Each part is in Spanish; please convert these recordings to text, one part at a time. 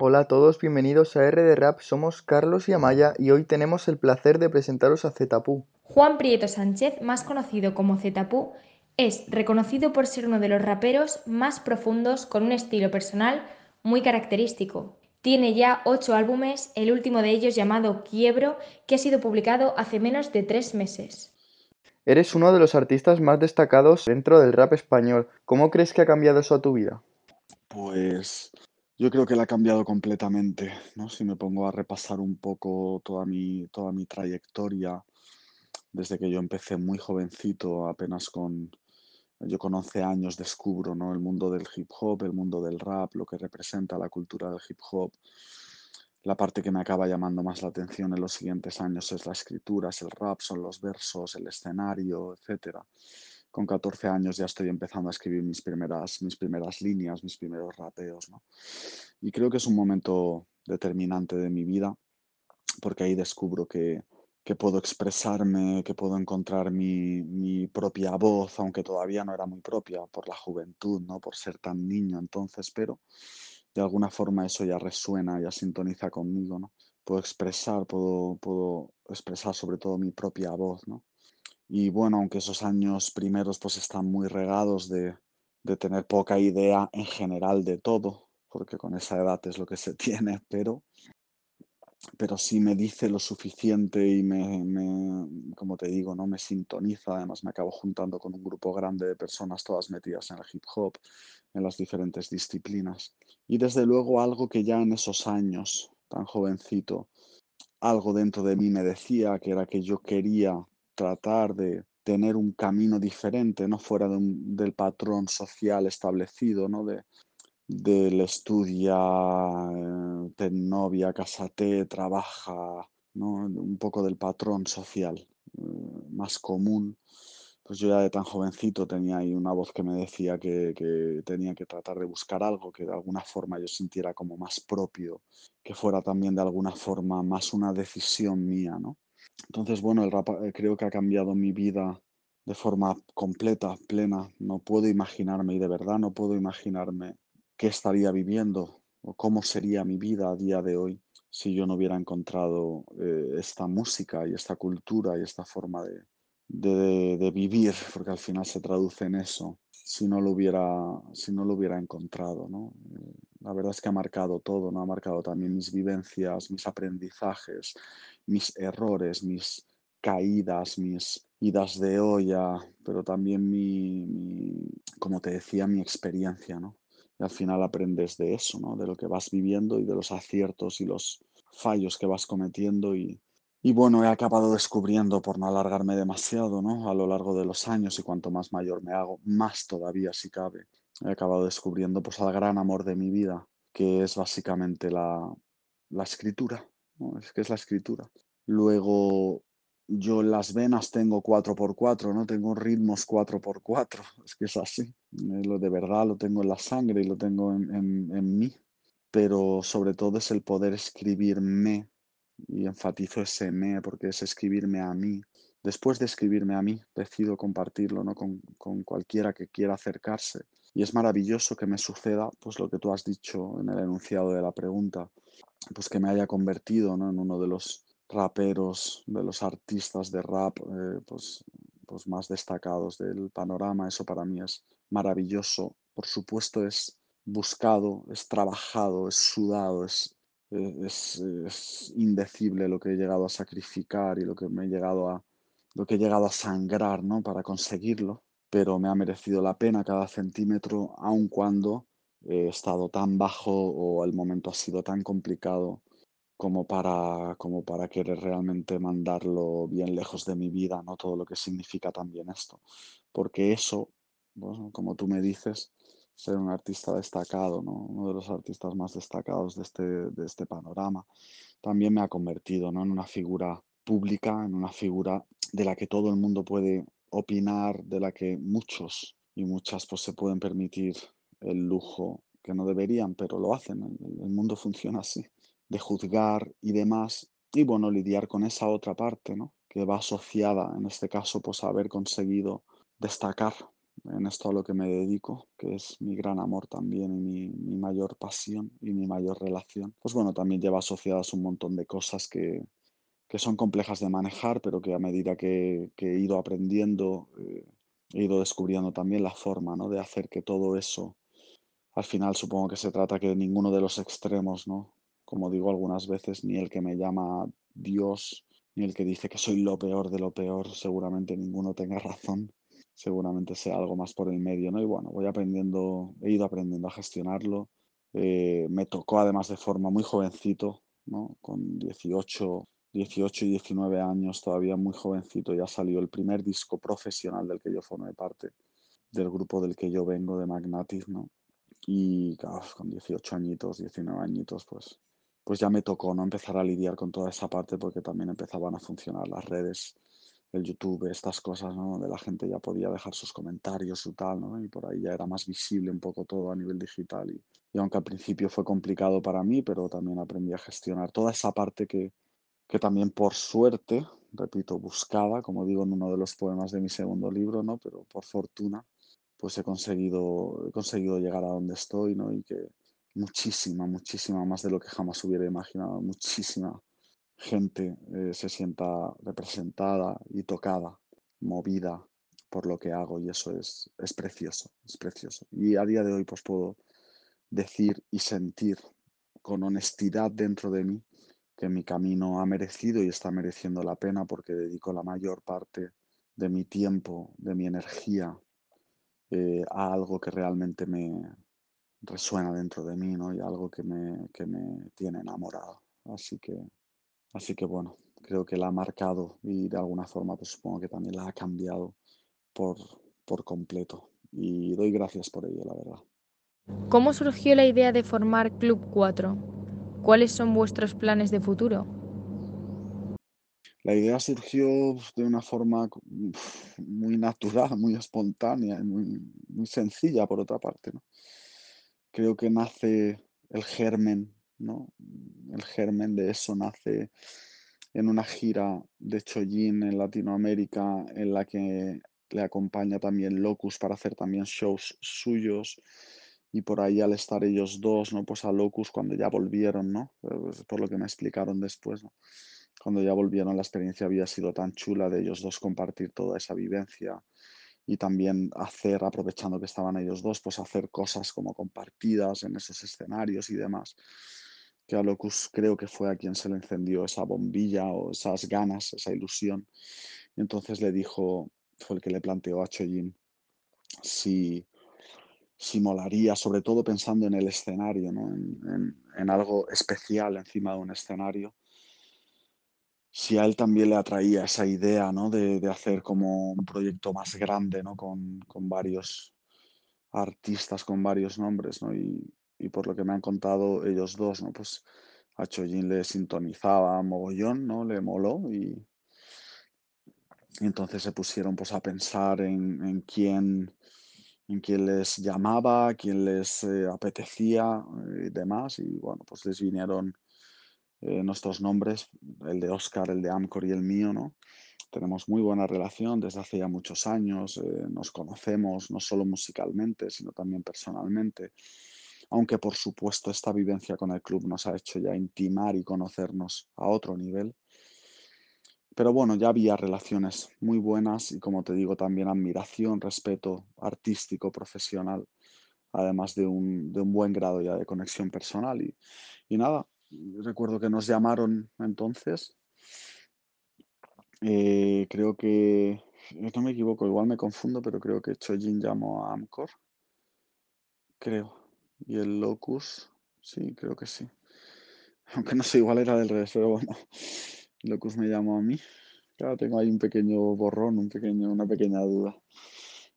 Hola a todos, bienvenidos a R de Rap, somos Carlos y Amaya y hoy tenemos el placer de presentaros a Zetapu. Juan Prieto Sánchez, más conocido como Zetapu, es reconocido por ser uno de los raperos más profundos con un estilo personal muy característico. Tiene ya ocho álbumes, el último de ellos llamado Quiebro, que ha sido publicado hace menos de tres meses. Eres uno de los artistas más destacados dentro del rap español. ¿Cómo crees que ha cambiado eso a tu vida? Pues yo creo que la ha cambiado completamente, ¿no? Si me pongo a repasar un poco toda mi, toda mi trayectoria, desde que yo empecé muy jovencito, apenas con, yo con 11 años descubro, ¿no? El mundo del hip hop, el mundo del rap, lo que representa la cultura del hip hop. La parte que me acaba llamando más la atención en los siguientes años es la escritura, es el rap, son los versos, el escenario, etcétera con 14 años ya estoy empezando a escribir mis primeras, mis primeras líneas, mis primeros rapeos. ¿no? Y creo que es un momento determinante de mi vida porque ahí descubro que, que puedo expresarme, que puedo encontrar mi, mi, propia voz, aunque todavía no era muy propia por la juventud, ¿no? por ser tan niño entonces, pero de alguna forma eso ya resuena, ya sintoniza conmigo. ¿no? Puedo expresar, puedo, puedo expresar sobre todo mi propia voz. ¿no? Y bueno, aunque esos años primeros pues están muy regados de, de tener poca idea en general de todo, porque con esa edad es lo que se tiene, pero, pero sí me dice lo suficiente y me, me, como te digo, ¿no? me sintoniza. Además me acabo juntando con un grupo grande de personas todas metidas en el hip hop, en las diferentes disciplinas. Y desde luego algo que ya en esos años, tan jovencito, algo dentro de mí me decía que era que yo quería tratar de tener un camino diferente, no fuera del patrón social establecido, ¿no? De, del estudia, eh, ten novia, casate, trabaja, ¿no? un poco del patrón social eh, más común. Pues yo ya de tan jovencito tenía ahí una voz que me decía que, que, tenía que tratar de buscar algo que de alguna forma yo sintiera como más propio, que fuera también de alguna forma más una decisión mía, ¿no? Entonces, bueno, el eh, creo que ha cambiado mi vida de forma completa, plena. No puedo imaginarme, y de verdad no puedo imaginarme qué estaría viviendo o cómo sería mi vida a día de hoy si yo no hubiera encontrado eh, esta música y esta cultura y esta forma de, de, vivir, porque al final se traduce en eso, si no lo hubiera, si no lo hubiera encontrado. ¿no? Eh, la verdad es que ha marcado todo, ¿no? ha marcado también mis vivencias, mis aprendizajes mis errores, mis caídas, mis idas de olla, pero también mi, como te decía, mi experiencia, ¿no? Y al final aprendes de eso, ¿no? De lo que vas viviendo y de los aciertos y los fallos que vas cometiendo y, y bueno, he acabado descubriendo, por no alargarme demasiado, ¿no? A lo largo de los años y cuanto más mayor me hago, más todavía si cabe. He acabado descubriendo pues al gran amor de mi vida, que es básicamente la, la escritura, es que es la escritura. Luego, yo las venas tengo 4x4, ¿no? Tengo ritmos 4x4, es que es así. Eh, lo de verdad lo tengo en la sangre y lo tengo en, en, en mí. Pero sobre todo es el poder escribirme, y enfatizo ese me porque es escribirme a mí. Después de escribirme a mí, decido compartirlo ¿no? con, con cualquiera que quiera acercarse. Y es maravilloso que me suceda, pues lo que tú has dicho en el enunciado de la pregunta, pues que me haya convertido ¿no? en uno de los raperos, de los artistas de rap eh, pues, pues más destacados del panorama. Eso para mí es maravilloso. Por supuesto es buscado, es trabajado, es sudado, es, eh, es, es, indecible lo que he llegado a sacrificar y lo que me he llegado a, lo que he llegado a sangrar ¿no? para conseguirlo. Pero me ha merecido la pena cada centímetro, aun cuando he estado tan bajo o el momento ha sido tan complicado como para, como para querer realmente mandarlo bien lejos de mi vida, ¿no? Todo lo que significa también esto. Porque eso, bueno, como tú me dices, ser un artista destacado, ¿no? Uno de los artistas más destacados de este, de este panorama, también me ha convertido, ¿no? En una figura pública, en una figura de la que todo el mundo puede opinar, de la que muchos y muchas pues se pueden permitir el lujo que no deberían, pero lo hacen. El, el mundo funciona así, de juzgar y demás. Y bueno, lidiar con esa otra parte, ¿no? que va asociada, en este caso, pues haber conseguido destacar en esto a lo que me dedico, que es mi gran amor también y mi, mayor pasión y mi mayor relación, pues bueno, también lleva asociadas un montón de cosas que, son complejas de manejar, pero que a medida que, he ido aprendiendo, eh, he ido descubriendo también la forma ¿no? de hacer que todo eso, al final supongo que se trata que ninguno de los extremos, ¿no? Como digo algunas veces, ni el que me llama Dios, ni el que dice que soy lo peor de lo peor, seguramente ninguno tenga razón seguramente sea algo más por el medio, ¿no? Y bueno, voy aprendiendo, he ido aprendiendo a gestionarlo. Eh, me tocó además de forma muy jovencito, ¿no? Con 18, 18 y 19 años, todavía muy jovencito, ya salió el primer disco profesional del que yo formé parte, del grupo del que yo vengo, de Magnatic, ¿no? Y claro, con 18 añitos, 19 añitos, pues, pues ya me tocó, ¿no? Empezar a lidiar con toda esa parte porque también empezaban a funcionar las redes el YouTube, estas cosas, ¿no? Donde la gente ya podía dejar sus comentarios y tal, ¿no? Y por ahí ya era más visible un poco todo a nivel digital. Y, aunque al principio fue complicado para mí, pero también aprendí a gestionar toda esa parte que, que también por suerte, repito, buscaba, como digo en uno de los poemas de mi segundo libro, ¿no? Pero por fortuna, pues he conseguido, he conseguido llegar a donde estoy, ¿no? Y que muchísima, muchísima, más de lo que jamás hubiera imaginado, muchísima gente eh, se sienta representada y tocada, movida por lo que hago y eso es, es precioso, es precioso. Y a día de hoy pues puedo decir y sentir con honestidad dentro de mí que mi camino ha merecido y está mereciendo la pena porque dedico la mayor parte de mi tiempo, de mi energía eh, a algo que realmente me resuena dentro de mí ¿no? y algo que me, que me tiene enamorado. Así que Así que bueno, creo que la ha marcado y de alguna forma pues supongo que también la ha cambiado por, por completo. Y doy gracias por ello, la verdad. ¿Cómo surgió la idea de formar Club 4? ¿Cuáles son vuestros planes de futuro? La idea surgió de una forma muy natural, muy espontánea, muy, muy sencilla por otra parte. Creo que nace el germen ¿no? El germen de eso nace en una gira de Chojin en Latinoamérica en la que le acompaña también Locus para hacer también shows suyos y por ahí al estar ellos dos, ¿no? Pues a Locus cuando ya volvieron, ¿no? Pues por lo que me explicaron después, Cuando ya volvieron la experiencia había sido tan chula de ellos dos compartir toda esa vivencia y también hacer, aprovechando que estaban ellos dos, pues hacer cosas como compartidas en esos escenarios y demás que a Locus creo que fue a quien se le encendió esa bombilla o esas ganas, esa ilusión. Y entonces le dijo, fue el que le planteó a Chojin si, si molaría, sobre todo pensando en el escenario, ¿no? en, algo especial encima de un escenario, si a él también le atraía esa idea ¿no? de, de hacer como un proyecto más grande, ¿no? con, con varios artistas, con varios nombres, ¿no? Y, y por lo que me han contado ellos dos, ¿no? Pues a Chojin le sintonizaba mogollón, ¿no? Le moló y, entonces se pusieron pues a pensar en, quién en quién les llamaba, quién les eh, apetecía eh, y demás. Y bueno, pues les vinieron eh, nuestros nombres, el de Oscar, el de Amcor y el mío, ¿no? Tenemos muy buena relación desde hace ya muchos años, nos conocemos no solo musicalmente, sino también personalmente aunque por supuesto esta vivencia con el club nos ha hecho ya intimar y conocernos a otro nivel. Pero bueno, ya había relaciones muy buenas y como te digo, también admiración, respeto artístico, profesional, además de un, buen grado ya de conexión personal. Y, y nada, recuerdo que nos llamaron entonces. Eh, creo que, no me equivoco, igual me confundo, pero creo que Chojin llamó a Amcor. Creo, y el locus, sí, creo que sí. Aunque no sé, igual era del revés, pero bueno. Locus me llamó a mí. Claro, tengo ahí un pequeño borrón, un pequeño, una pequeña duda.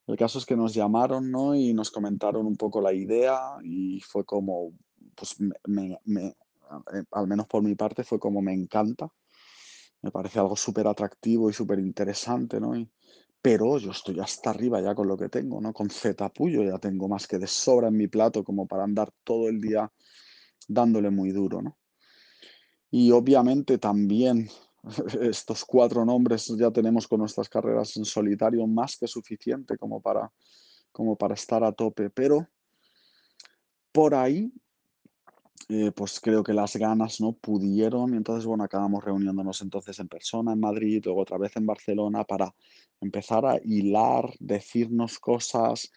El caso es que nos llamaron, ¿no? Y nos comentaron un poco la idea y fue como, pues, me, al menos por mi parte, fue como me encanta. Me parece algo súper atractivo y súper interesante, ¿no? Y, pero yo estoy hasta arriba ya con lo que tengo, ¿no? Con Z-Puyo ya tengo más que de sobra en mi plato como para andar todo el día dándole muy duro, ¿no? Y obviamente también estos cuatro nombres ya tenemos con nuestras carreras en solitario más que suficiente como para, como para estar a tope, pero por ahí eh, pues creo que las ganas no pudieron y entonces bueno acabamos reuniéndonos entonces en persona en Madrid, luego otra vez en Barcelona para empezar a hilar, decirnos cosas,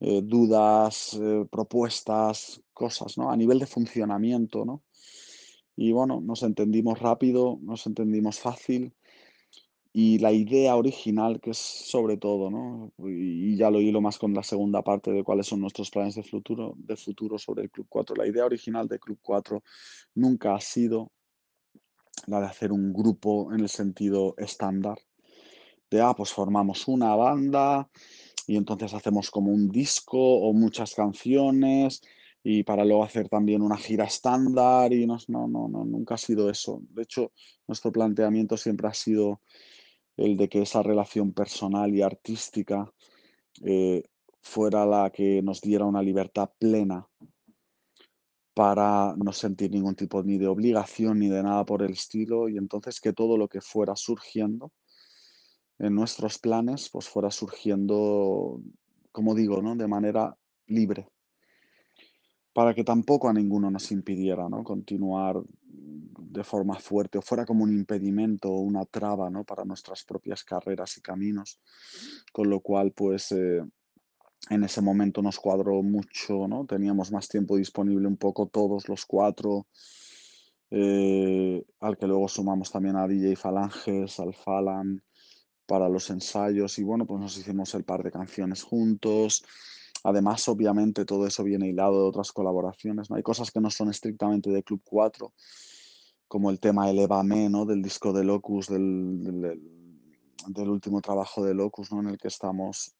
eh, dudas, eh, propuestas, cosas, ¿no? A nivel de funcionamiento, ¿no? Y bueno, nos entendimos rápido, nos entendimos fácil y la idea original, que es sobre todo, ¿no? Y ya lo hilo más con la segunda parte de cuáles son nuestros planes de futuro, de futuro sobre el Club 4. La idea original de Club 4 nunca ha sido la de hacer un grupo en el sentido estándar, de, ah, pues formamos una banda y entonces hacemos como un disco o muchas canciones y para luego hacer también una gira estándar y no, no, no, nunca ha sido eso. De hecho, nuestro planteamiento siempre ha sido el de que esa relación personal y artística eh, fuera la que nos diera una libertad plena para no sentir ningún tipo ni de obligación ni de nada por el estilo y entonces que todo lo que fuera surgiendo en nuestros planes pues fuera surgiendo, como digo, ¿no? de manera libre para que tampoco a ninguno nos impidiera ¿no? continuar de forma fuerte o fuera como un impedimento o una traba ¿no? para nuestras propias carreras y caminos. Con lo cual, pues eh, en ese momento nos cuadró mucho, ¿no? teníamos más tiempo disponible un poco todos los cuatro, eh, al que luego sumamos también a DJ Falanges, al Falan para los ensayos y bueno, pues nos hicimos el par de canciones juntos. Además, obviamente, todo eso viene hilado de otras colaboraciones. ¿no? Hay cosas que no son estrictamente de Club 4, como el tema Elevame, ¿no? Del disco de Locus, del, del, último trabajo de Locus, ¿no? En el que estamos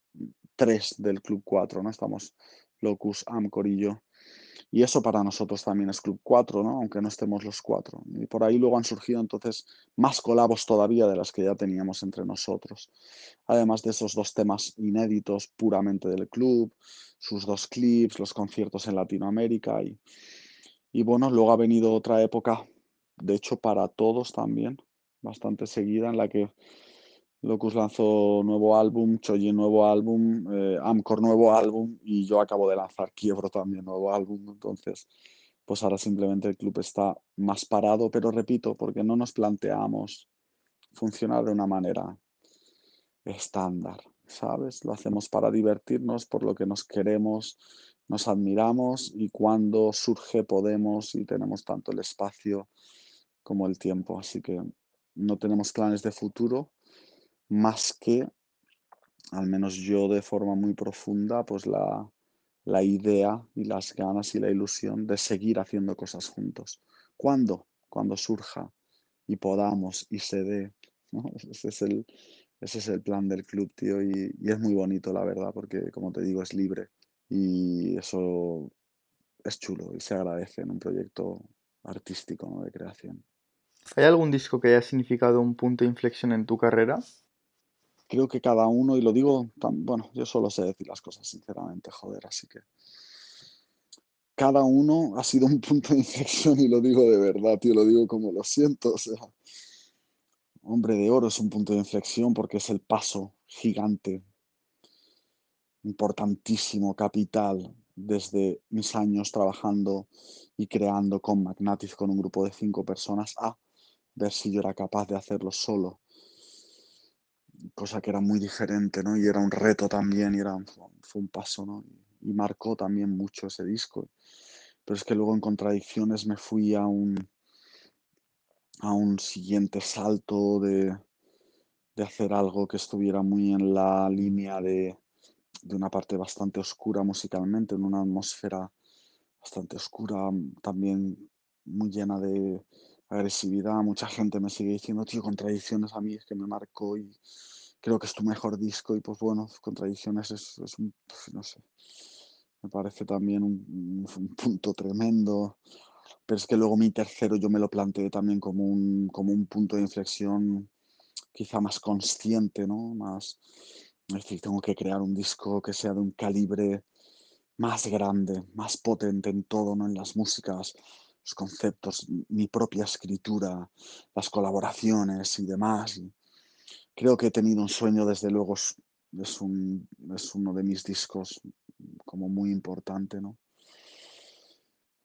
tres del Club 4, ¿no? Estamos Locus, Amcor y yo. Y eso para nosotros también es Club 4, ¿no? Aunque no estemos los cuatro. Y por ahí luego han surgido entonces más colabos todavía de las que ya teníamos entre nosotros. Además de esos dos temas inéditos puramente del club, sus dos clips, los conciertos en Latinoamérica y, y bueno, luego ha venido otra época, de hecho para todos también, bastante seguida en la que Locus lanzó nuevo álbum, Choji nuevo álbum, eh, Amcor nuevo álbum y yo acabo de lanzar Quiebro también nuevo álbum. Entonces, pues ahora simplemente el club está más parado, pero repito, porque no nos planteamos funcionar de una manera estándar, ¿sabes? Lo hacemos para divertirnos, por lo que nos queremos, nos admiramos y cuando surge podemos y tenemos tanto el espacio como el tiempo. Así que no tenemos planes de futuro más que, al menos yo de forma muy profunda, pues la, idea y las ganas y la ilusión de seguir haciendo cosas juntos. ¿Cuándo? Cuando surja y podamos y se dé. Ese, es el, ese es el plan del club, tío, y, es muy bonito, la verdad, porque como te digo, es libre y eso es chulo y se agradece en un proyecto artístico de creación. ¿Hay algún disco que haya significado un punto de inflexión en tu carrera? creo que cada uno, y lo digo, tan, bueno, yo solo sé decir las cosas sinceramente, joder, así que cada uno ha sido un punto de inflexión y lo digo de verdad, tío, lo digo como lo siento, o sea, Hombre de Oro es un punto de inflexión porque es el paso gigante, importantísimo, capital, desde mis años trabajando y creando con Magnatis, con un grupo de cinco personas, a ver si yo era capaz de hacerlo solo cosa que era muy diferente, ¿no? Y era un reto también, y era, fue un paso, ¿no? Y, marcó también mucho ese disco. Pero es que luego en Contradicciones me fui a un, a un siguiente salto de, de hacer algo que estuviera muy en la línea de, de una parte bastante oscura musicalmente, en una atmósfera bastante oscura, también muy llena de agresividad. Mucha gente me sigue diciendo, tío, Contradicciones a mí es que me marcó y creo que es tu mejor disco y pues bueno, Contradicciones es, es un, pues, no sé, me parece también un, punto tremendo, pero es que luego mi tercero yo me lo planteé también como un, como un punto de inflexión quizá más consciente, ¿no? Más, es decir, tengo que crear un disco que sea de un calibre más grande, más potente en todo, ¿no? En las músicas los conceptos, mi propia escritura, las colaboraciones y demás. creo que he tenido un sueño, desde luego es, es, uno de mis discos como muy importante, ¿no?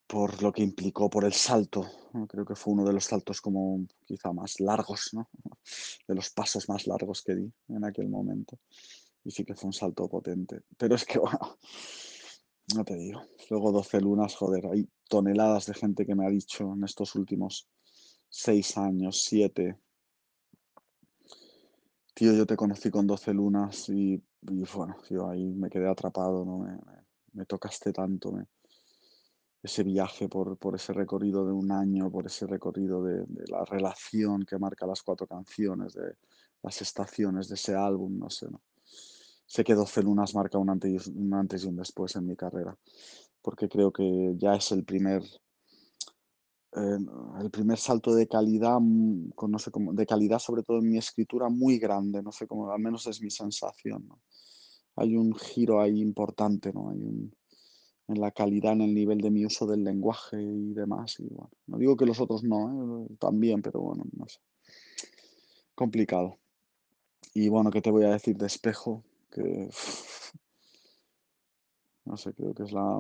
Por lo que implicó, por el salto, creo que fue uno de los saltos como quizá más largos, ¿no? De los pasos más largos que di en aquel momento. Y sí que fue un salto potente. Pero es que, bueno, no te digo. Luego 12 lunas, joder, hay toneladas de gente que me ha dicho en estos últimos seis años, siete. Tío, yo te conocí con 12 lunas y, bueno, yo ahí me quedé atrapado, ¿no? Me, tocaste tanto, ese viaje por, ese recorrido de un año, por ese recorrido de, la relación que marca las cuatro canciones, de las estaciones de ese álbum, no sé, ¿no? sé que 12 lunas marca un antes, un antes y un después en mi carrera, porque creo que ya es el primer, eh, el primer salto de calidad, mm, no sé cómo, de calidad sobre todo en mi escritura muy grande, no sé cómo, al menos es mi sensación. Hay un giro ahí importante, ¿no? Hay un, en la calidad, en el nivel de mi uso del lenguaje y demás. No digo que los otros no, ¿eh? también, pero bueno, no sé. Complicado. Y bueno, ¿qué te voy a decir de espejo? que no sé, creo que es la,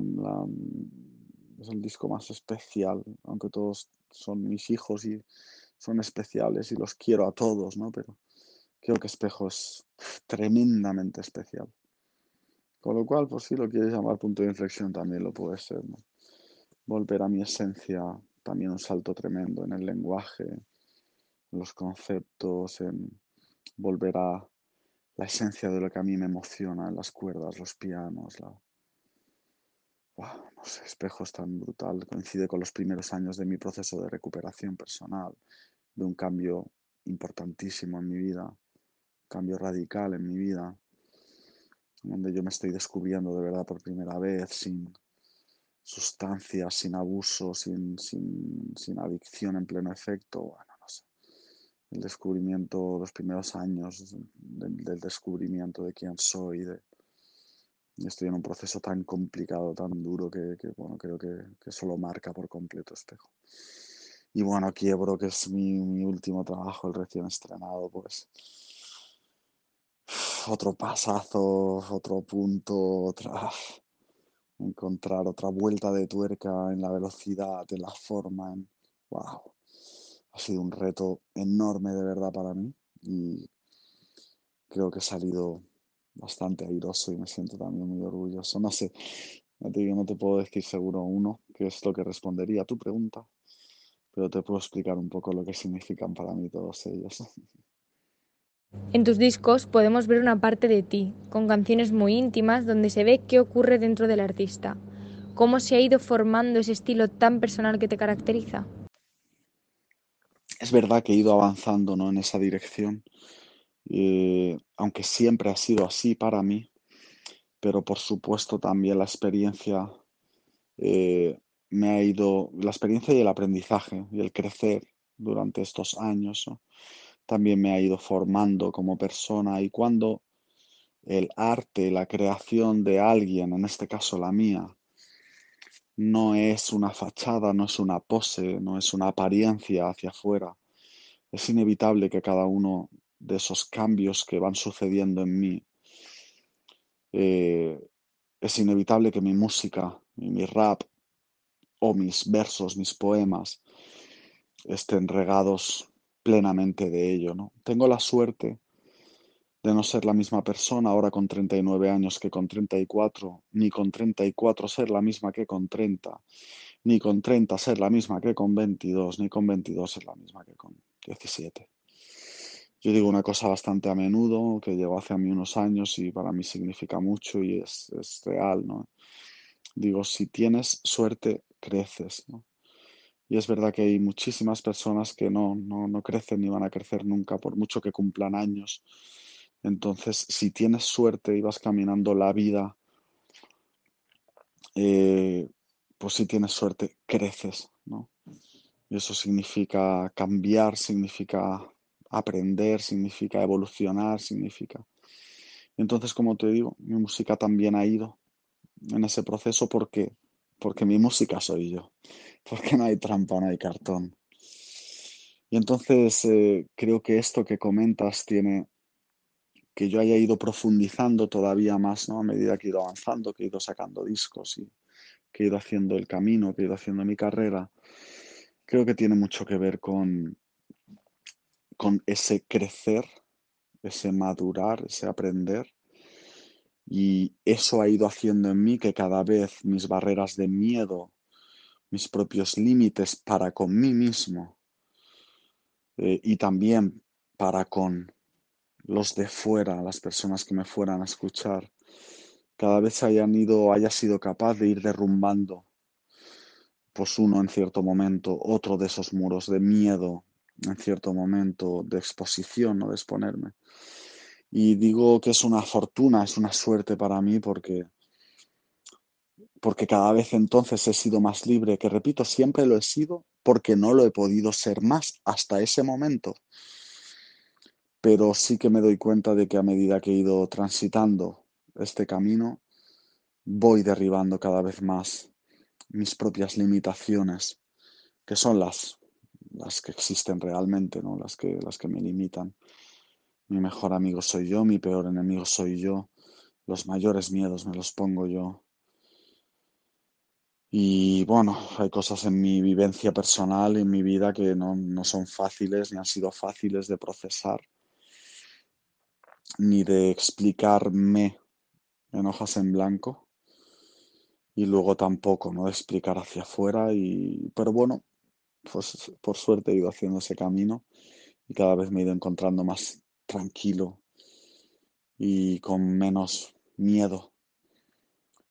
es el disco más especial, aunque todos son mis hijos y son especiales y los quiero a todos, ¿no? Pero creo que Espejo es tremendamente especial. Con lo cual, pues si lo quieres llamar punto de inflexión, también lo puede ser. Volver a mi esencia, también un salto tremendo en el lenguaje, en los conceptos, en volver a la esencia de lo que a mí me emociona, las cuerdas, los pianos, la... no sé, espejos tan brutal, coincide con los primeros años de mi proceso de recuperación personal, de un cambio importantísimo en mi vida, cambio radical en mi vida, donde yo me estoy descubriendo de verdad por primera vez, sin sustancias, sin abuso, sin, sin, sin adicción en pleno efecto el descubrimiento, los primeros años del, descubrimiento de quién soy. De, estoy en un proceso tan complicado, tan duro, que, bueno, creo que, que, solo marca por completo espejo. Y bueno, Quiebro, que es mi, mi último trabajo, el recién estrenado, pues otro pasazo, otro punto, otra encontrar otra vuelta de tuerca en la velocidad, en la forma, en wow ha sido un reto enorme de verdad para mí y creo que he salido bastante airoso y me siento también muy orgulloso. No sé, no te, no te puedo decir seguro uno qué es lo que respondería a tu pregunta, pero te puedo explicar un poco lo que significan para mí todos ellos. En tus discos podemos ver una parte de ti, con canciones muy íntimas donde se ve qué ocurre dentro del artista. ¿Cómo se ha ido formando ese estilo tan personal que te caracteriza? es verdad que he ido avanzando ¿no? en esa dirección, eh, aunque siempre ha sido así para mí, pero por supuesto también la experiencia eh, me ha ido, la experiencia y el aprendizaje y el crecer durante estos años también me ha ido formando como persona y cuando el arte, la creación de alguien, en este caso la mía, no es una fachada, no es una pose, no es una apariencia hacia afuera. Es inevitable que cada uno de esos cambios que van sucediendo en mí, eh, es inevitable que mi música mi rap o mis versos, mis poemas, estén regados plenamente de ello. ¿no? Tengo la suerte de no ser la misma persona ahora con 39 años que con 34, ni con 34 ser la misma que con 30, ni con 30 ser la misma que con 22, ni con 22 ser la misma que con 17. Yo digo una cosa bastante a menudo que llegó hace a mí unos años y para mí significa mucho y es, es real, ¿no? Digo, si tienes suerte, creces. Y es verdad que hay muchísimas personas que no, no, no crecen ni van a crecer nunca, por mucho que cumplan años entonces, si tienes suerte y vas caminando la vida, eh, pues si tienes suerte, creces, ¿no? Y eso significa cambiar, significa aprender, significa evolucionar, significa... Entonces, como te digo, mi música también ha ido en ese proceso porque porque mi música soy yo, porque no hay trampa, no hay cartón. Y entonces eh, creo que esto que comentas tiene que yo haya ido profundizando todavía más, ¿no? A medida que he ido avanzando, que he ido sacando discos y que he ido haciendo el camino, que he ido haciendo mi carrera, creo que tiene mucho que ver con, con ese crecer, ese madurar, ese aprender. Y eso ha ido haciendo en mí que cada vez mis barreras de miedo, mis propios límites para con mí mismo eh, y también para con los de fuera, las personas que me fueran a escuchar, cada vez hayan ido, haya sido capaz de ir derrumbando, pues uno en cierto momento, otro de esos muros de miedo, en cierto momento de exposición, ¿no? de exponerme. Y digo que es una fortuna, es una suerte para mí porque, porque cada vez entonces he sido más libre, que repito, siempre lo he sido porque no lo he podido ser más hasta ese momento pero sí que me doy cuenta de que a medida que he ido transitando este camino, voy derribando cada vez más mis propias limitaciones, que son las, las que existen realmente, ¿no? las, que, las que me limitan. Mi mejor amigo soy yo, mi peor enemigo soy yo, los mayores miedos me los pongo yo. Y bueno, hay cosas en mi vivencia personal, en mi vida, que no, no son fáciles ni han sido fáciles de procesar ni de explicarme en hojas en blanco y luego tampoco, ¿no? De explicar hacia afuera y, pero bueno, pues por suerte he ido haciendo ese camino y cada vez me he ido encontrando más tranquilo y con menos miedo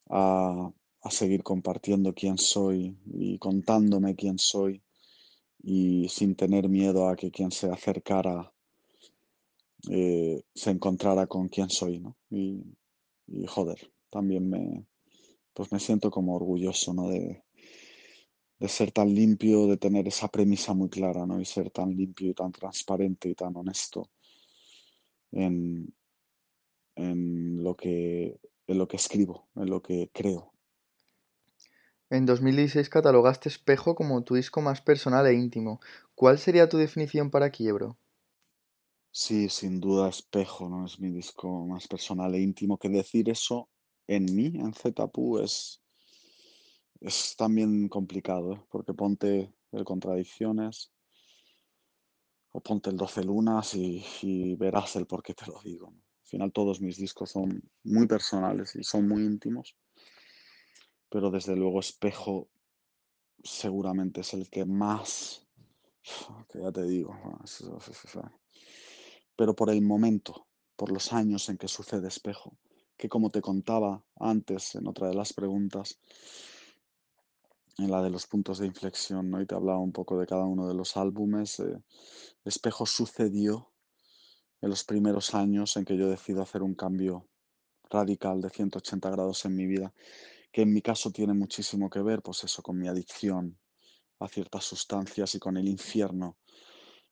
a, a seguir compartiendo quién soy y contándome quién soy y sin tener miedo a que quien se acercara eh, se encontrara con quién soy, ¿no? Y, joder, también me, pues me siento como orgulloso, ¿no? De, de ser tan limpio, de tener esa premisa muy clara, ¿no? Y ser tan limpio y tan transparente y tan honesto en, en lo que, en lo que escribo, en lo que creo. En 2016 catalogaste Espejo como tu disco más personal e íntimo. ¿Cuál sería tu definición para Quiebro? Sí, sin duda Espejo, ¿no? Es mi disco más personal e íntimo. Que decir eso en mí, en Zetapu, es, es también complicado. Porque ponte el Contradicciones o ponte el 12 Lunas y, verás el por qué te lo digo. Al final todos mis discos son muy personales y son muy íntimos, pero desde luego Espejo seguramente es el que más, que ya te digo, pero por el momento, por los años en que sucede espejo, que como te contaba antes en otra de las preguntas, en la de los puntos de inflexión, ¿no? y te hablaba un poco de cada uno de los álbumes, eh, espejo sucedió en los primeros años en que yo decido hacer un cambio radical de 180 grados en mi vida, que en mi caso tiene muchísimo que ver, pues eso, con mi adicción a ciertas sustancias y con el infierno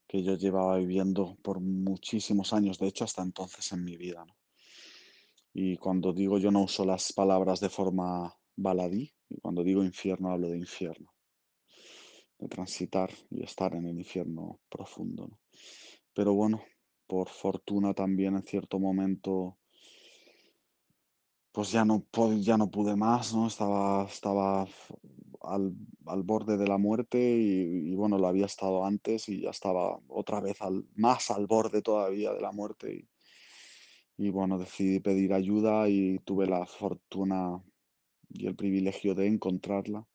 que yo llevaba viviendo por muchísimos años, de hecho hasta entonces en mi vida. Y cuando digo yo no uso las palabras de forma baladí, y cuando digo infierno hablo de infierno, de transitar y estar en el infierno profundo. Pero bueno, por fortuna también en cierto momento pues ya no, ya no pude más, ¿no? Estaba, estaba al, borde de la muerte y, bueno, lo había estado antes y ya estaba otra vez al, más al borde todavía de la muerte. Y, y bueno, decidí pedir ayuda y tuve la fortuna y el privilegio de encontrarla.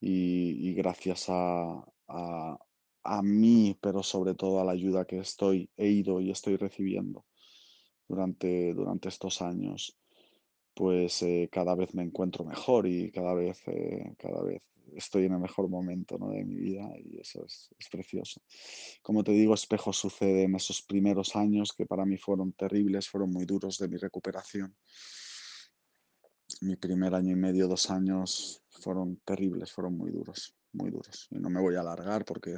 Y, gracias a, a, a mí, pero sobre todo a la ayuda que estoy, he ido y estoy recibiendo durante, durante estos años, pues eh, cada vez me encuentro mejor y cada vez, eh, cada vez estoy en el mejor momento ¿no? de mi vida y eso es, es, precioso. Como te digo, espejo sucede en esos primeros años que para mí fueron terribles, fueron muy duros de mi recuperación. Mi primer año y medio, dos años fueron terribles, fueron muy duros, muy duros. Y no me voy a alargar porque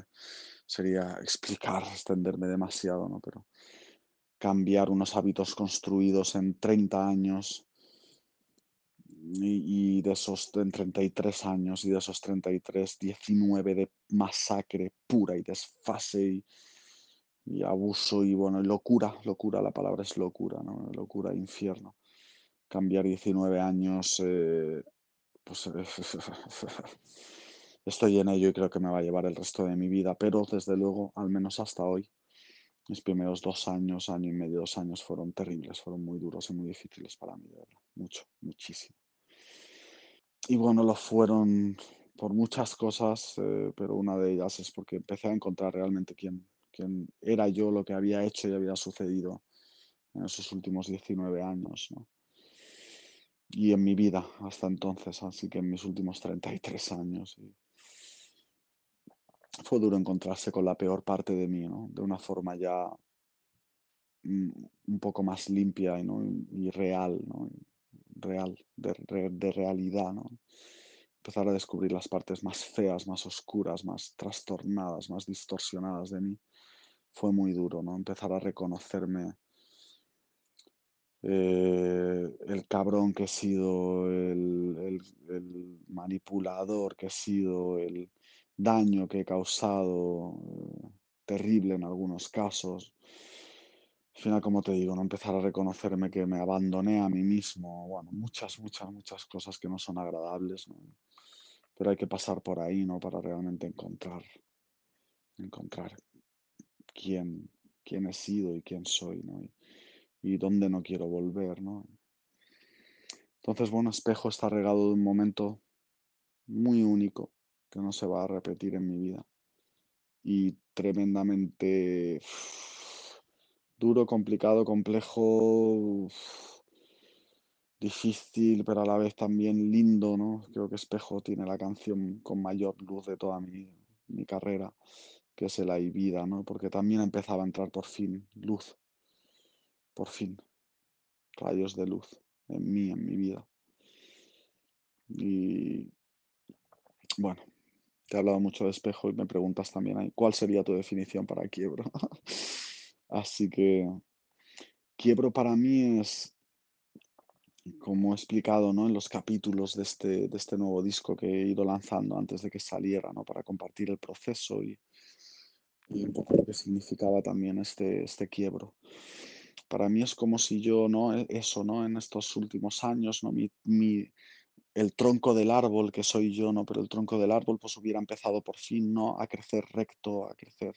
sería explicar, extenderme demasiado, ¿no? Pero cambiar unos hábitos construidos en 30 años y, de esos en 33 años y de esos 33, 19 de masacre pura y desfase y, abuso y bueno, locura, locura, la palabra es locura, ¿no? Locura, infierno. Cambiar 19 años, eh, pues estoy en ello y creo que me va a llevar el resto de mi vida, pero desde luego, al menos hasta hoy, mis primeros dos años, año y medio, dos años fueron terribles, fueron muy duros y muy difíciles para mí, de verdad, mucho, muchísimo. Y bueno, lo fueron por muchas cosas, eh, pero una de ellas es porque empecé a encontrar realmente quién, quién era yo, lo que había hecho y había sucedido en esos últimos 19 años, ¿no? Y en mi vida hasta entonces, así que en mis últimos 33 años. fue duro encontrarse con la peor parte de mí, ¿no? De una forma ya mm, un poco más limpia y, ¿no? y real, ¿no? real, de, de, realidad, ¿no? Empezar a descubrir las partes más feas, más oscuras, más trastornadas, más distorsionadas de mí. Fue muy duro, ¿no? Empezar a reconocerme eh, el cabrón que he sido, el, el, manipulador que he sido, el daño que he causado, eh, terrible en algunos casos al final, como te digo, no empezar a reconocerme que me abandoné a mí mismo, bueno, muchas, muchas, muchas cosas que no son agradables. Pero hay que pasar por ahí, ¿no? Para realmente encontrar, encontrar quién, quién he sido y quién soy, ¿no? Y dónde no quiero volver, ¿no? Entonces, bueno, Espejo está regado de un momento muy único que no se va a repetir en mi vida y tremendamente duro, complicado, complejo, difícil, pero a la vez también lindo, ¿no? Creo que Espejo tiene la canción con mayor luz de toda mi, mi carrera, que es el Hay Vida, ¿no? Porque también empezaba a entrar por fin luz, por fin, rayos de luz en mí, en mi vida. Y bueno, te he hablado mucho de espejo y me preguntas también ahí, ¿cuál sería tu definición para quiebro? Así que quiebro para mí es, como he explicado ¿no? en los capítulos de este, de este nuevo disco que he ido lanzando antes de que saliera, ¿no? para compartir el proceso y, y un poco lo que significaba también este, este quiebro. Para mí es como si yo, ¿no? E, eso, ¿no? En estos últimos años, ¿no? Mi, mi, el tronco del árbol que soy yo, ¿no? Pero el tronco del árbol pues hubiera empezado por fin, ¿no? A crecer recto, a crecer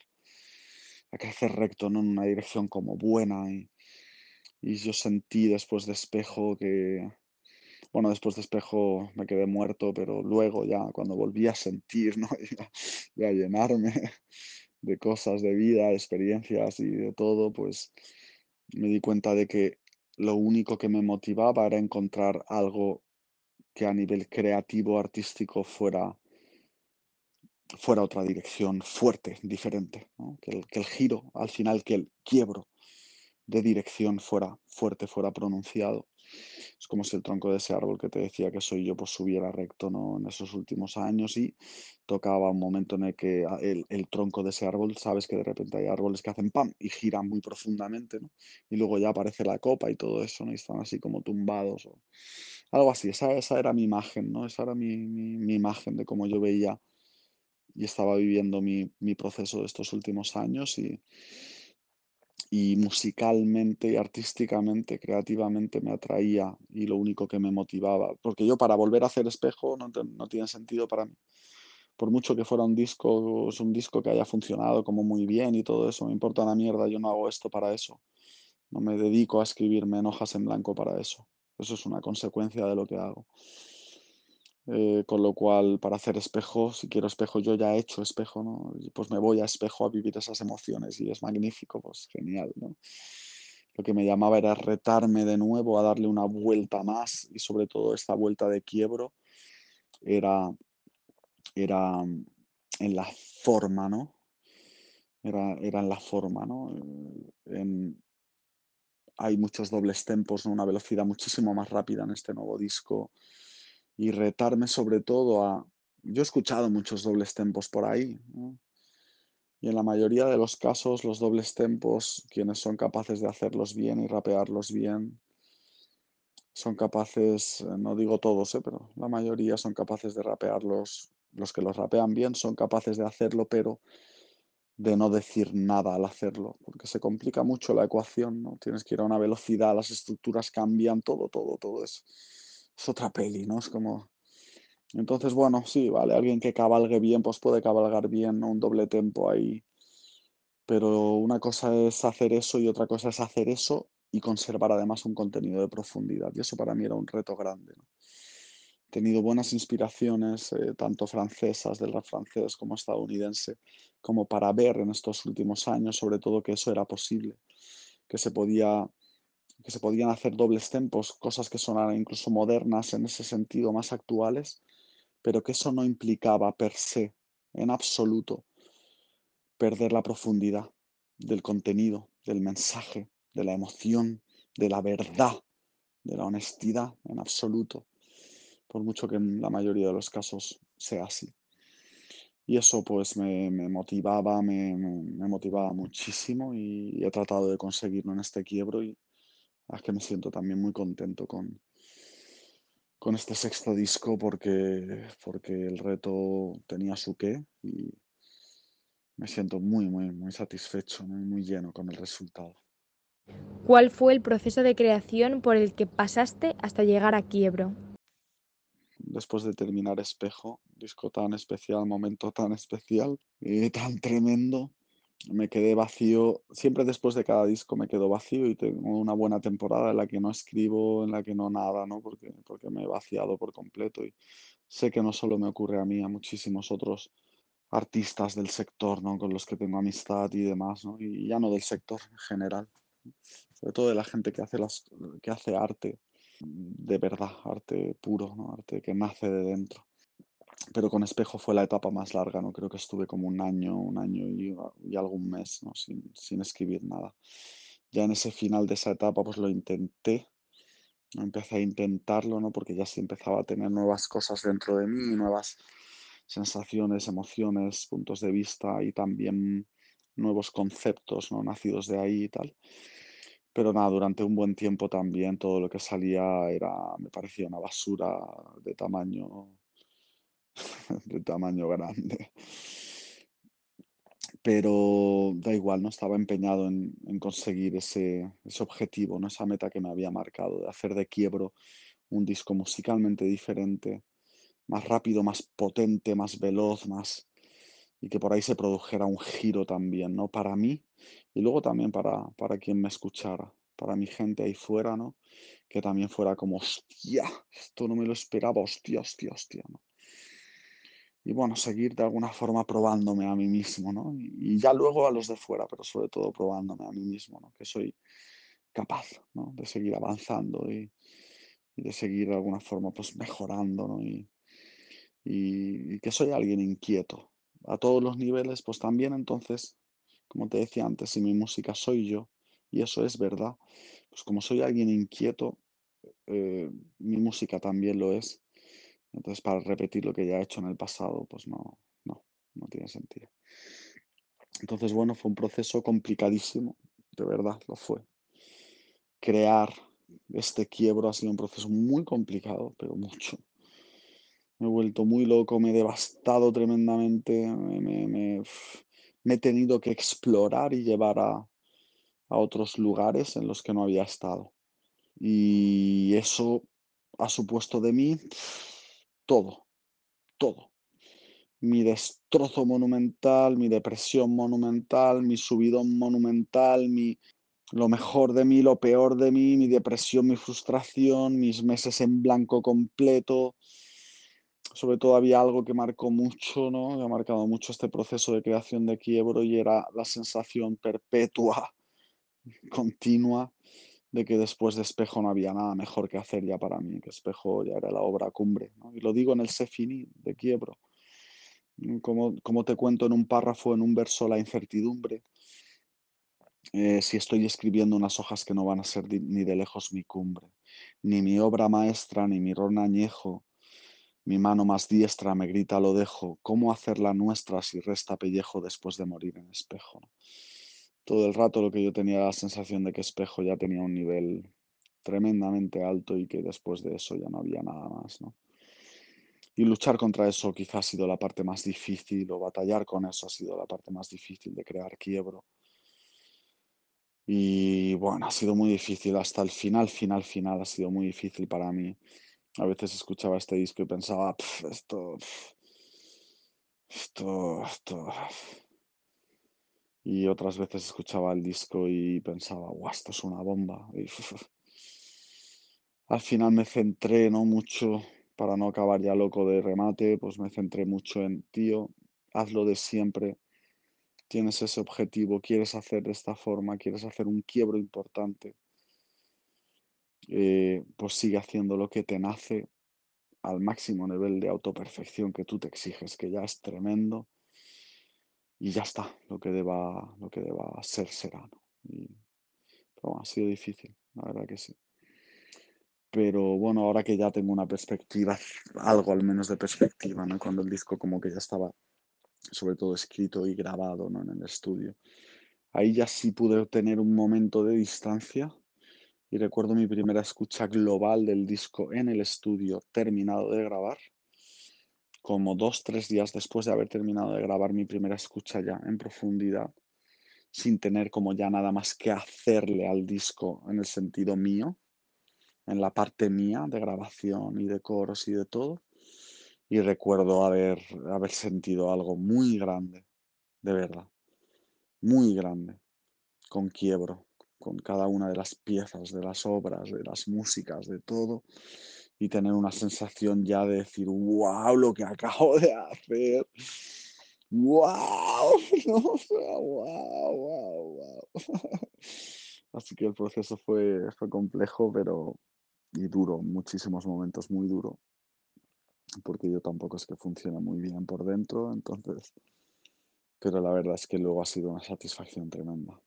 a crecer recto, ¿no? En una dirección como buena. Y, y yo sentí después de espejo que, bueno, después de espejo me quedé muerto, pero luego ya cuando volví a sentir, ¿no? y, a, llenarme de cosas, de vida, experiencias y de todo, pues me di cuenta de que lo único que me motivaba era encontrar algo que a nivel creativo, artístico fuera fuera otra dirección fuerte, diferente, que, el, que, el, giro, al final, que el quiebro de dirección fuera fuerte, fuera pronunciado. Es como si el tronco de ese árbol que te decía que soy yo, pues subiera recto ¿no? en esos últimos años y tocaba un momento en el que el, el, tronco de ese árbol, sabes que de repente hay árboles que hacen pam y giran muy profundamente, ¿no? Y luego ya aparece la copa y todo eso, ¿no? Y están así como tumbados o algo así. Esa, esa era mi imagen, ¿no? Esa era mi, mi, mi imagen de cómo yo veía y estaba viviendo mi, mi, proceso de estos últimos años y, y musicalmente y artísticamente, creativamente me atraía y lo único que me motivaba, porque yo para volver a hacer espejo no, no tiene sentido para mí. Por mucho que fuera un disco, es un disco que haya funcionado como muy bien y todo eso, me importa una mierda, yo no hago esto para eso. No me dedico a escribirme en hojas en blanco para eso. Eso es una consecuencia de lo que hago. Eh, con lo cual, para hacer espejo, si quiero espejo, yo ya he hecho espejo, ¿no? Pues me voy a espejo a vivir esas emociones y es magnífico, pues genial, ¿no? Lo que me llamaba era retarme de nuevo a darle una vuelta más y sobre todo esta vuelta de quiebro era, era mm, en la forma, ¿no? Era, era en la ¿no? En, hay muchos dobles tempos, ¿no? una velocidad muchísimo más rápida en este nuevo disco y retarme sobre todo a... Yo he escuchado muchos dobles tempos por ahí, y en la mayoría de los casos los dobles tempos, quienes son capaces de hacerlos bien y rapearlos bien, son capaces, eh, no digo todos, eh, pero la mayoría son capaces de rapear los, que los rapean bien, son capaces de hacerlo, pero de no decir nada al hacerlo, porque se complica mucho la ecuación, ¿no? Tienes que ir a una velocidad, las estructuras cambian, todo, todo, todo es, es otra peli, ¿no? Es como... Entonces, bueno, sí, vale, alguien que cabalgue bien, pues puede cabalgar bien. Un doble tempo ahí. Pero una cosa es hacer eso y otra cosa es hacer eso y conservar además un contenido de profundidad. Y eso para mí era un reto grande. He tenido buenas inspiraciones, eh, tanto francesas, del rap francés, como estadounidense, como para ver en estos últimos años, sobre todo, que eso era posible, que se podía que se podían hacer dobles tempos, cosas que sonaran incluso modernas en ese sentido, más actuales, pero que eso no implicaba per se, en absoluto, perder la profundidad del contenido, del mensaje, de la emoción, de la verdad, de la honestidad, en absoluto, por mucho que en la mayoría de los casos sea así. Y eso pues me, me motivaba, me, me, motivaba muchísimo y he tratado de conseguirlo en este quiebro y es que me siento también muy contento con, con este sexto disco porque, porque el reto tenía su qué y me siento muy, muy, muy satisfecho, muy, muy lleno con el resultado. ¿Cuál fue el proceso de creación por el que pasaste hasta llegar a Quiebro? después de terminar Espejo, disco tan especial, momento tan especial y tan tremendo, me quedé vacío. Siempre después de cada disco me quedo vacío y tengo una buena temporada en la que no escribo, en la que no nada, ¿no? Porque, porque me he vaciado por completo y sé que no solo me ocurre a mí, a muchísimos otros artistas del sector, ¿no? Con los que tengo amistad y demás, ¿no? Y ya no del sector en general, sobre todo de la gente que hace, las, que hace arte de verdad, arte puro, ¿no? arte que nace de dentro. Pero con espejo fue la etapa más larga, ¿no? Creo que estuve como un año, un año y, y algún mes, ¿no? Sin, sin, escribir nada. Ya en ese final de esa etapa, pues lo intenté, empecé a intentarlo, ¿no? Porque ya sí empezaba a tener nuevas cosas dentro de mí, nuevas sensaciones, emociones, puntos de vista y también nuevos conceptos, ¿no? Nacidos de ahí y tal. Pero nada, durante un buen tiempo también todo lo que salía era, me parecía una basura de tamaño, de tamaño grande. Pero da igual, no estaba empeñado en, conseguir ese, ese, objetivo, ¿no? esa meta que me había marcado, de hacer de quiebro un disco musicalmente diferente, más rápido, más potente, más veloz, más y que por ahí se produjera un giro también, ¿no? Para mí y luego también para, para quien me escuchara, para mi gente ahí fuera, ¿no? Que también fuera como, hostia, esto no me lo esperaba, hostia, hostia, hostia, ¿no? Y bueno, seguir de alguna forma probándome a mí mismo, ¿no? Y, ya luego a los de fuera, pero sobre todo probándome a mí mismo, ¿no? Que soy capaz, ¿no? De seguir avanzando y, de seguir de alguna forma, pues mejorando, ¿no? Y, y, y que soy alguien inquieto, a todos los niveles, pues también entonces, como te decía antes, si mi música soy yo, y eso es verdad, pues como soy alguien inquieto, eh, mi música también lo es. Entonces, para repetir lo que ya he hecho en el pasado, pues no, no, tiene sentido. Entonces, bueno, fue un proceso complicadísimo, de verdad lo fue. Crear este quiebro ha sido un proceso muy complicado, pero mucho me he vuelto muy loco, me he devastado tremendamente, me, me, me, me he tenido que explorar y llevar a, a, otros lugares en los que no había estado. Y eso ha supuesto de mí todo, todo. Mi destrozo monumental, mi depresión monumental, mi subidón monumental, mi, lo mejor de mí, lo peor de mí, mi depresión, mi frustración, mis meses en blanco completo, sobre todo había algo que marcó mucho, ¿no? Que ha marcado mucho este proceso de creación de Quiebro y era la sensación perpetua, continua, de que después de Espejo no había nada mejor que hacer ya para mí, que Espejo ya era la obra cumbre. Y lo digo en el Sefini de Quiebro. Como, como te cuento en un párrafo, en un verso, la incertidumbre. Eh, si estoy escribiendo unas hojas que no van a ser ni de lejos mi cumbre, ni mi obra maestra, ni mi ron añejo, mi mano más diestra me grita lo dejo, ¿cómo hacerla nuestra si resta pellejo después de morir en espejo? Todo el rato lo que yo tenía la sensación de que espejo ya tenía un nivel tremendamente alto y que después de eso ya no había nada más. Y luchar contra eso quizás ha sido la parte más difícil, o batallar con eso ha sido la parte más difícil de crear Quiebro. Y bueno, ha sido muy difícil, hasta el final, final, final ha sido muy difícil para mí. A veces escuchaba este disco y pensaba, esto, esto, esto. Y otras veces escuchaba el disco y pensaba, guau, esto es una bomba. al final me centré, no mucho, para no acabar ya loco de remate, pues me centré mucho en, tío, hazlo de siempre, tienes ese objetivo, quieres hacer de esta forma, quieres hacer un quiebro importante, eh, pues sigue haciendo lo que te nace al máximo nivel de autoperfección que tú te exiges, que ya es tremendo, y ya está, lo que deba, lo que deba ser será. Y, ha sido difícil, la verdad que sí. Pero bueno, ahora que ya tengo una perspectiva, algo al menos de perspectiva, ¿no? Cuando el disco como que ya estaba sobre todo escrito y grabado, ¿no? En el estudio. Ahí ya sí pude tener un momento de distancia y recuerdo mi primera escucha global del disco en el estudio terminado de grabar. Como dos, tres días después de haber terminado de grabar mi primera escucha ya en profundidad, sin tener como ya nada más que hacerle al disco en el sentido mío, en la parte mía de grabación y de coros y de todo. Y recuerdo haber, haber sentido algo muy grande, de verdad, muy grande, con quiebro, con cada una de las piezas, de las obras, de las músicas, de todo, y tener una sensación ya de decir, wow, lo que acabo de hacer. ¡Wow! No, wow, wow, wow. Así que el proceso fue, fue complejo, pero, y duro, muchísimos momentos muy duro, porque yo tampoco es que funcione muy bien por dentro, entonces, pero la verdad es que luego ha sido una satisfacción tremenda.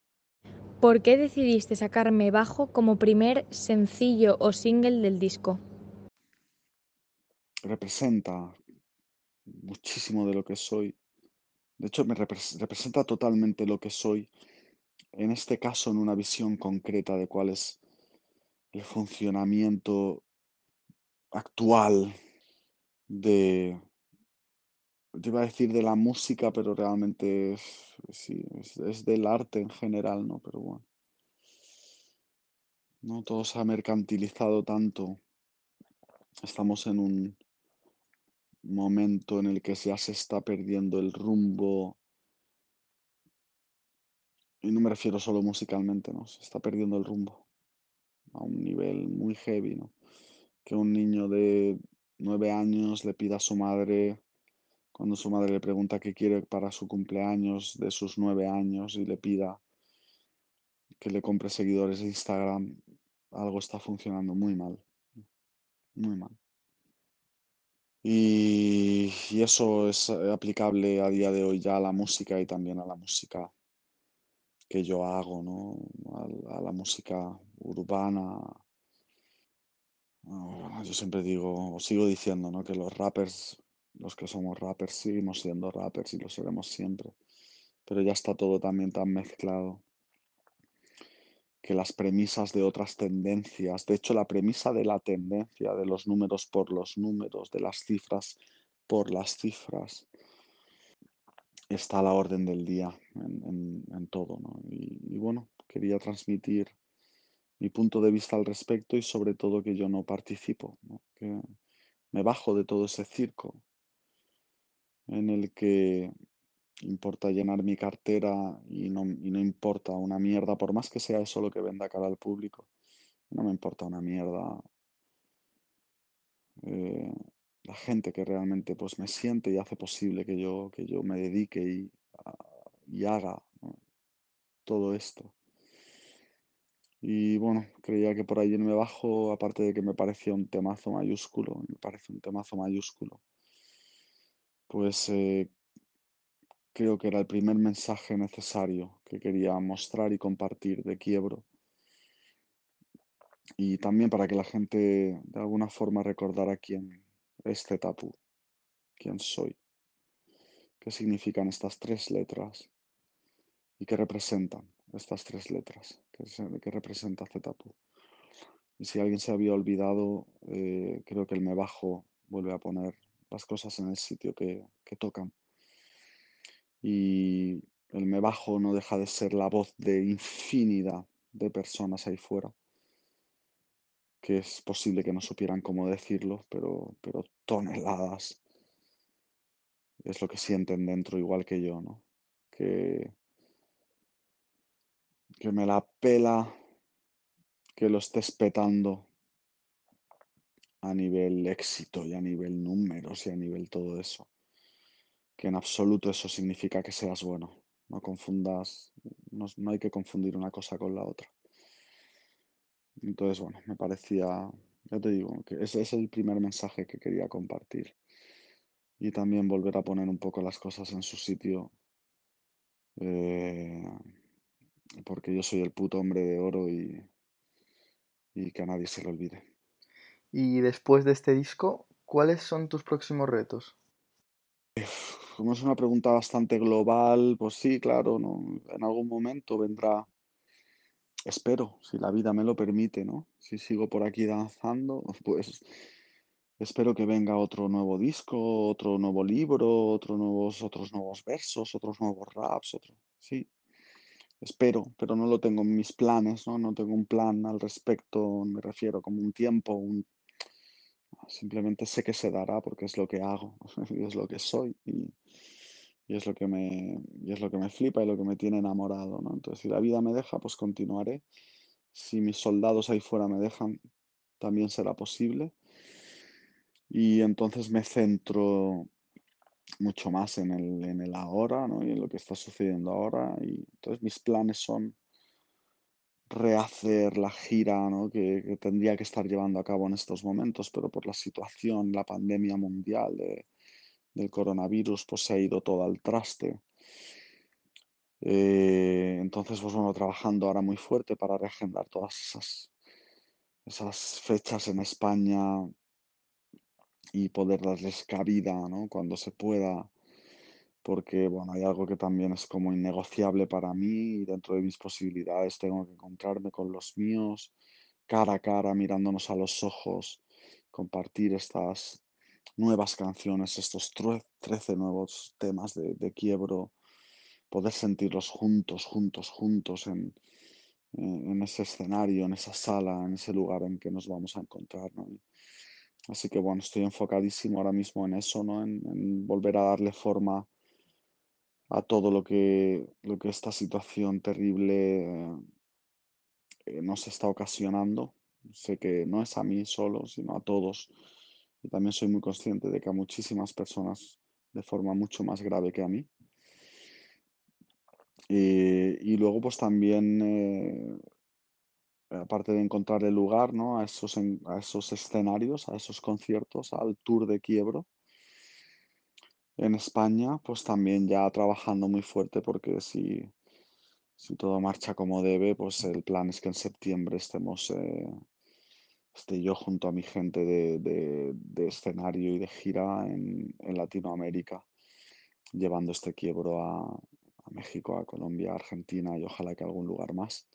¿Por qué decidiste sacarme bajo como primer sencillo o single del disco? Representa muchísimo de lo que soy. De hecho, me representa totalmente lo que soy, en este caso en una visión concreta de cuál es el funcionamiento actual de, yo iba a decir de la música, pero realmente es, sí, es, del arte en general, ¿no? Pero bueno. No todo se ha mercantilizado tanto. Estamos en un momento en el que ya se está perdiendo el rumbo. Y no me refiero solo musicalmente, ¿no? Se está perdiendo el rumbo a un nivel muy heavy, ¿no? Que un niño de nueve años le pida a su madre, cuando su madre le pregunta qué quiere para su cumpleaños de sus nueve años y le pida que le compre seguidores de Instagram, algo está funcionando muy mal. Muy mal. Y, eso es aplicable a día de hoy ya a la música y también a la música que yo hago, ¿no? A, la música urbana, yo siempre digo, o sigo diciendo, ¿no? Que los rappers, los que somos rappers, seguimos siendo rappers y lo seremos siempre. Pero ya está todo también tan mezclado que las premisas de otras tendencias, de hecho la premisa de la tendencia, de los números por los números, de las cifras por las cifras, está a la orden del día en, todo, y bueno, quería transmitir mi punto de vista al respecto y sobre todo que yo no participo, que me bajo de todo ese circo en el que importa llenar mi cartera y no, no, importa una mierda, por más que sea eso lo que venda cara al público, no me importa una mierda eh, la gente que realmente pues me siente y hace posible que yo, que yo me dedique y, y haga todo esto. Y bueno, creía que por ahí me bajo, aparte de que me parecía un temazo mayúsculo, me parece un temazo mayúsculo, pues eh, creo que era el primer mensaje necesario que quería mostrar y compartir de Quiebro. Y también para que la gente de alguna forma recordara quién es Zetapu, quién soy, qué significan estas tres letras y qué representan estas tres letras que representa Zetapu. Y si alguien se había olvidado, eh, creo que el me bajo vuelve a poner las cosas en el sitio que tocan. Y el me bajo no deja de ser la voz de infinidad de personas ahí fuera, que es posible que no supieran cómo decirlo, pero, pero toneladas es lo que sienten dentro igual que yo, ¿no? Que, que me la pela que lo estés petando a nivel éxito y a nivel números y a nivel todo eso. Que en absoluto eso significa que seas bueno. No confundas, no, no hay que confundir una cosa con la otra. Entonces, bueno, me parecía, ya te digo, que ese es el primer mensaje que quería compartir. Y también volver a poner un poco las cosas en su sitio. eh, porque yo soy el puto hombre de oro y, y que a nadie se le olvide. Y después de este disco, ¿cuáles son tus próximos retos? Como es una pregunta bastante global, pues sí, claro, ¿no? En algún momento vendrá, espero, si la vida me lo permite, ¿no? Si sigo por aquí danzando, pues espero que venga otro nuevo disco, otro nuevo libro, otro nuevos, otros nuevos versos, otros nuevos raps, otro, sí, espero, pero no lo tengo en mis planes, ¿no? No tengo un plan al respecto, me refiero como un tiempo, un... Simplemente sé que se dará porque es lo que hago y es lo que soy y, es lo que me, es lo que me flipa y lo que me tiene enamorado, ¿no? Entonces, si la vida me deja, pues continuaré. Si mis soldados ahí fuera me dejan, también será posible. Y entonces me centro mucho más en el, en el ahora, ¿no? Y en lo que está sucediendo ahora. Y entonces mis planes son rehacer la gira, ¿no? que, tendría que estar llevando a cabo en estos momentos, pero por la situación, la pandemia mundial de- del coronavirus, pues se ha ido todo al traste. Eh, entonces, pues bueno, trabajando ahora muy fuerte para reagendar todas esas, esas fechas en España y poder darles cabida, ¿no? Cuando se pueda, porque, bueno, hay algo que también es como innegociable para mí y dentro de mis posibilidades tengo que encontrarme con los míos, cara a cara, mirándonos a los ojos, compartir estas nuevas canciones, estos true- 13 nuevos temas de, de Quiebro, poder sentirlos juntos, juntos, juntos en, en- ese escenario, en esa sala, en ese lugar en que nos vamos a encontrar, ¿no? Así que bueno, estoy enfocadísimo ahora mismo en eso, ¿no? En, en volver a darle forma a todo lo que, lo que esta situación terrible eh, eh, nos está ocasionando. Sé que no es a mí solo, sino a todos. Y también soy muy consciente de que a muchísimas personas de forma mucho más grave que a mí. Eh, y luego, pues también, eh, aparte de encontrar el lugar, ¿no? A esos, a esos escenarios, a esos conciertos, al tour de Quiebro en España, pues también ya trabajando muy fuerte porque si, si todo marcha como debe, pues el plan es que en septiembre estemos, eh, esté yo junto a mi gente de, de- escenario y de gira en, Latinoamérica, llevando este quiebro a México, a Colombia, a Argentina y ojalá que algún lugar más.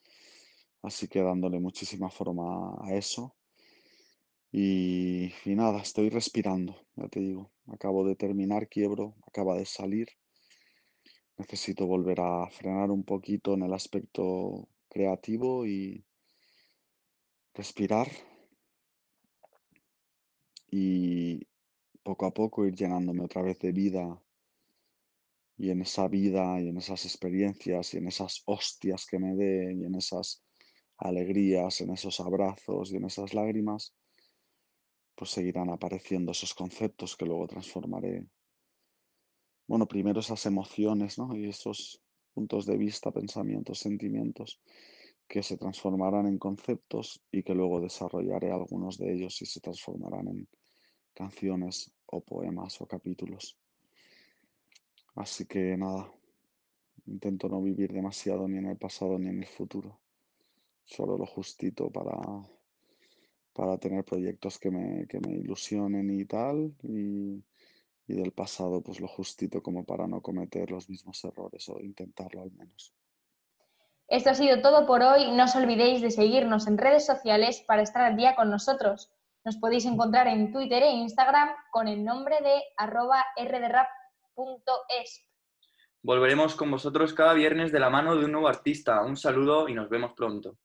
Así que dándole muchísima forma a eso. Y, nada, estoy respirando, ya te digo. Acabo de terminar quiebro, acaba de salir. Necesito volver a frenar un poquito en el aspecto creativo y respirar y poco a poco ir llenándome otra vez de vida y en esa vida y en esas experiencias y en esas hostias que me den y en esas alegrías, en esos abrazos y en esas lágrimas, pues seguirán apareciendo esos conceptos que luego transformaré. Bueno, primero esas emociones, ¿no? Y esos puntos de vista, pensamientos, sentimientos que se transformarán en conceptos y que luego desarrollaré algunos de ellos y se transformarán en canciones o poemas o capítulos. Así que nada, intento no vivir demasiado ni en el pasado ni en el futuro, solo lo justito para, para tener proyectos que me, que me ilusionen y tal, y, y del pasado pues lo justito como para no cometer los mismos errores o intentarlo al menos. Esto ha sido todo por hoy. No os olvidéis de seguirnos en redes sociales para estar al día con nosotros. Nos podéis encontrar en Twitter e Instagram con el nombre de arroba rdrap.es. Volveremos con vosotros cada viernes de la mano de un nuevo artista. Un saludo y nos vemos pronto.